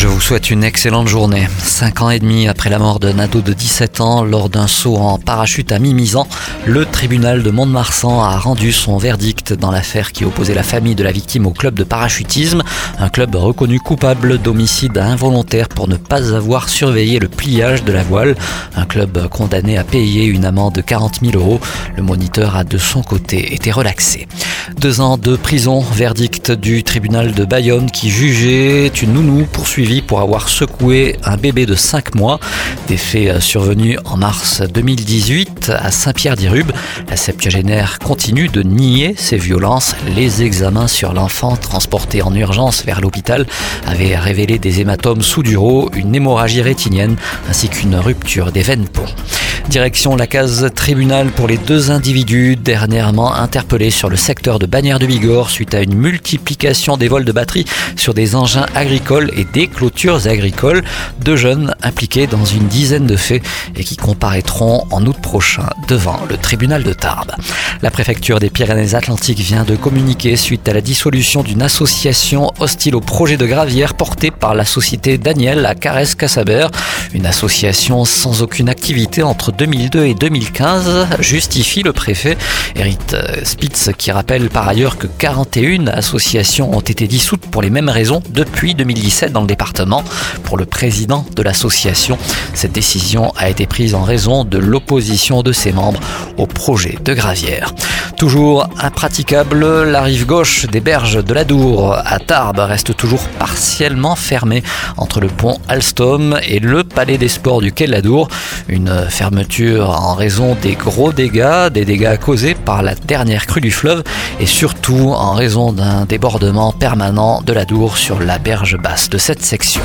Je vous souhaite une excellente journée. Cinq ans et demi après la mort d'un ado de 17 ans lors d'un saut en parachute à Mimizan, le tribunal de Mont-de-Marsan a rendu son verdict dans l'affaire qui opposait la famille de la victime au club de parachutisme, un club reconnu coupable d'homicide involontaire pour ne pas avoir surveillé le pliage de la voile, un club condamné à payer une amende de 40 000 euros. Le moniteur a de son côté été relaxé. Deux ans de prison, verdict du tribunal de Bayonne qui jugeait une nounou poursuivie pour avoir secoué un bébé de 5 mois. Des faits survenus en mars 2018 à Saint-Pierre-d'Irube. La septuagénaire continue de nier ces violences. Les examens sur l'enfant transporté en urgence vers l'hôpital avaient révélé des hématomes sous-duraux, une hémorragie rétinienne ainsi qu'une rupture des veines pont. Direction la case tribunal pour les deux individus dernièrement interpellés sur le secteur de Bagnères de Bigorre suite à une multiplication des vols de batteries sur des engins agricoles et des clôtures agricoles. Deux jeunes impliqués dans une dizaine de faits et qui comparaîtront en août prochain devant le tribunal de Tarbes. La préfecture des Pyrénées-Atlantiques vient de communiquer suite à la dissolution d'une association hostile au projet de gravière porté par la société Daniel à Carès-Cassabert. Une association sans aucune activité entre 2002 et 2015, justifie le préfet Eric Spitz, qui rappelle par ailleurs que 41 associations ont été dissoutes pour les mêmes raisons depuis 2017 dans le département. Pour le président de l'association, cette décision a été prise en raison de l'opposition de ses membres au projet de gravière. Toujours impraticable, la rive gauche des berges de la Dour à Tarbes reste toujours partiellement fermée entre le pont Alstom et le palais des sports du quai de la Dour. Une fermeture en raison des gros dégâts, des dégâts causés par la dernière crue du fleuve et surtout en raison d'un débordement permanent de la Dour sur la berge basse de cette section.